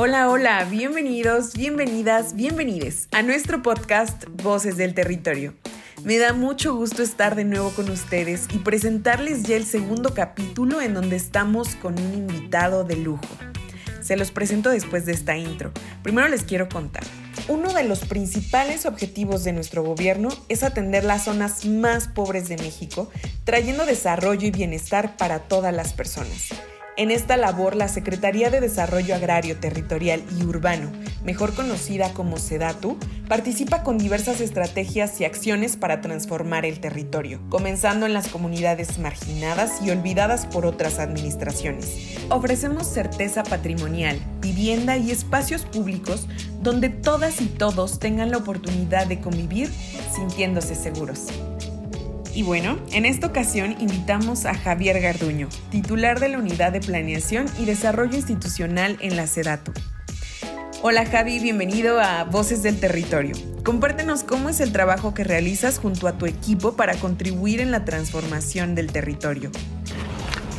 Hola, hola, bienvenidos, bienvenidas, bienvenides a nuestro podcast Voces del Territorio. Me da mucho gusto estar de nuevo con ustedes y presentarles ya el segundo capítulo en donde estamos con un invitado de lujo. Se los presento después de esta intro. Primero les quiero contar. Uno de los principales objetivos de nuestro gobierno es atender las zonas más pobres de México, trayendo desarrollo y bienestar para todas las personas. En esta labor, la Secretaría de Desarrollo Agrario, Territorial y Urbano, mejor conocida como SEDATU, participa con diversas estrategias y acciones para transformar el territorio, comenzando en las comunidades marginadas y olvidadas por otras administraciones. Ofrecemos certeza patrimonial, vivienda y espacios públicos donde todas y todos tengan la oportunidad de convivir sintiéndose seguros. Y bueno, en esta ocasión invitamos a Javier Garduño, titular de la Unidad de Planeación y Desarrollo Institucional en la SEDATU. Hola Javi, bienvenido a Voces del Territorio. Compártenos cómo es el trabajo que realizas junto a tu equipo para contribuir en la transformación del territorio.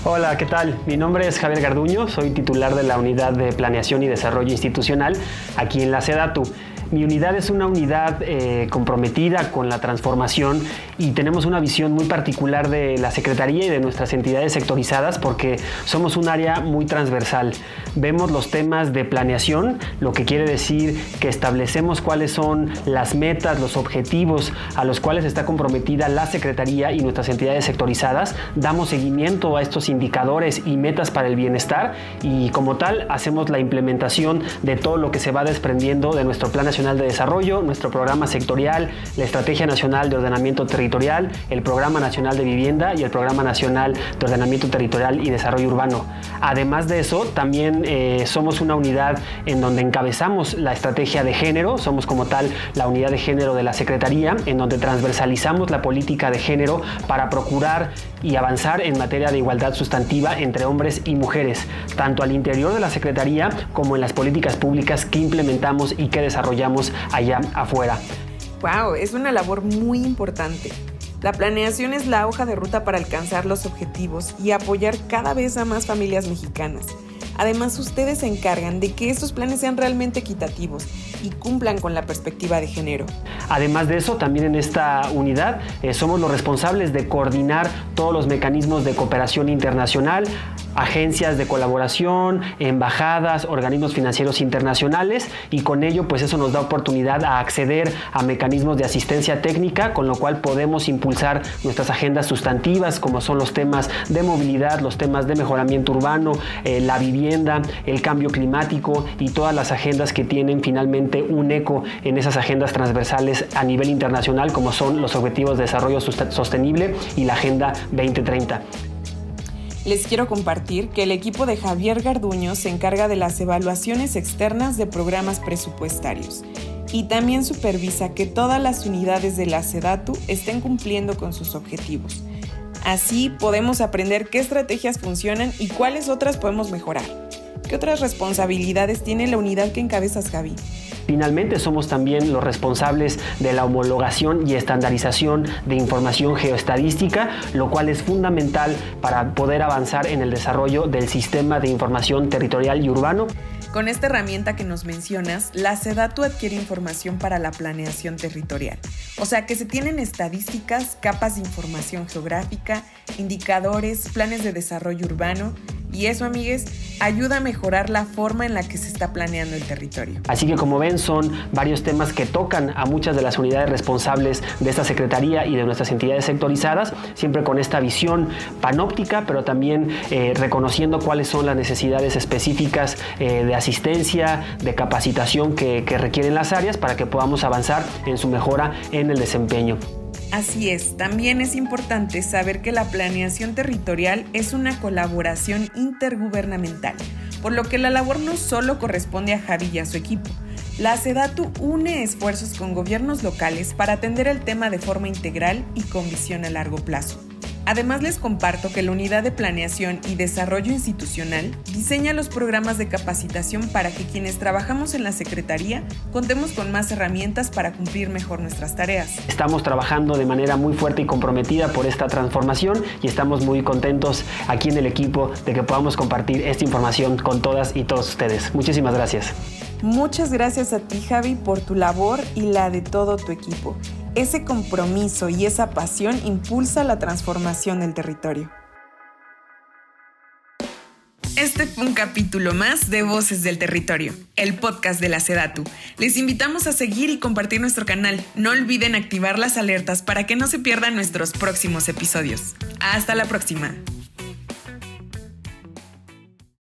Hola, ¿qué tal? Mi nombre es Javier Garduño, soy titular de la Unidad de Planeación y Desarrollo Institucional aquí en la SEDATU. Mi unidad es una unidad eh, comprometida con la transformación y tenemos una visión muy particular de la Secretaría y de nuestras entidades sectorizadas porque somos un área muy transversal. Vemos los temas de planeación, lo que quiere decir que establecemos cuáles son las metas, los objetivos a los cuales está comprometida la Secretaría y nuestras entidades sectorizadas. Damos seguimiento a estos indicadores y metas para el bienestar y como tal hacemos la implementación de todo lo que se va desprendiendo de nuestro plan nacional de Desarrollo, nuestro programa sectorial, la Estrategia Nacional de Ordenamiento Territorial, el Programa Nacional de Vivienda y el Programa Nacional de Ordenamiento Territorial y Desarrollo Urbano. Además de eso, también eh, somos una unidad en donde encabezamos la estrategia de género, somos como tal la unidad de género de la Secretaría, en donde transversalizamos la política de género para procurar y avanzar en materia de igualdad sustantiva entre hombres y mujeres, tanto al interior de la Secretaría como en las políticas públicas que implementamos y que desarrollamos allá afuera. Wow, es una labor muy importante. La planeación es la hoja de ruta para alcanzar los objetivos y apoyar cada vez a más familias mexicanas. Además, ustedes se encargan de que estos planes sean realmente equitativos y cumplan con la perspectiva de género. Además de eso, también en esta unidad eh, somos los responsables de coordinar todos los mecanismos de cooperación internacional, agencias de colaboración, embajadas, organismos financieros internacionales y con ello pues eso nos da oportunidad a acceder a mecanismos de asistencia técnica con lo cual podemos impulsar nuestras agendas sustantivas como son los temas de movilidad, los temas de mejoramiento urbano, eh, la vivienda, el cambio climático y todas las agendas que tienen finalmente un eco en esas agendas transversales a nivel internacional como son los objetivos de desarrollo sostenible y la Agenda 2030 les quiero compartir que el equipo de Javier Garduño se encarga de las evaluaciones externas de programas presupuestarios y también supervisa que todas las unidades de la SEDATU estén cumpliendo con sus objetivos. Así podemos aprender qué estrategias funcionan y cuáles otras podemos mejorar. ¿Qué otras responsabilidades tiene la unidad que encabezas, Javi? Finalmente somos también los responsables de la homologación y estandarización de información geoestadística, lo cual es fundamental para poder avanzar en el desarrollo del sistema de información territorial y urbano. Con esta herramienta que nos mencionas, la SEDATU adquiere información para la planeación territorial. O sea que se tienen estadísticas, capas de información geográfica, indicadores, planes de desarrollo urbano y eso, amigues, ayuda a mejorar la forma en la que se está planeando el territorio. Así que como ven, son varios temas que tocan a muchas de las unidades responsables de esta Secretaría y de nuestras entidades sectorizadas, siempre con esta visión panóptica, pero también eh, reconociendo cuáles son las necesidades específicas eh, de asistencia, de capacitación que requieren las áreas para que podamos avanzar en su mejora en el desempeño. Así es, también es importante saber que la planeación territorial es una colaboración intergubernamental, por lo que la labor no solo corresponde a Javi y a su equipo. La SEDATU une esfuerzos con gobiernos locales para atender el tema de forma integral y con visión a largo plazo. Además les comparto que la Unidad de Planeación y Desarrollo Institucional diseña los programas de capacitación para que quienes trabajamos en la Secretaría contemos con más herramientas para cumplir mejor nuestras tareas. Estamos trabajando de manera muy fuerte y comprometida por esta transformación y estamos muy contentos aquí en el equipo de que podamos compartir esta información con todas y todos ustedes. Muchísimas gracias. Muchas gracias a ti Javi por tu labor y la de todo tu equipo. Ese compromiso y esa pasión impulsa la transformación del territorio. Este fue un capítulo más de Voces del Territorio, el podcast de la Sedatu. Les invitamos a seguir y compartir nuestro canal. No olviden activar las alertas para que no se pierdan nuestros próximos episodios. Hasta la próxima.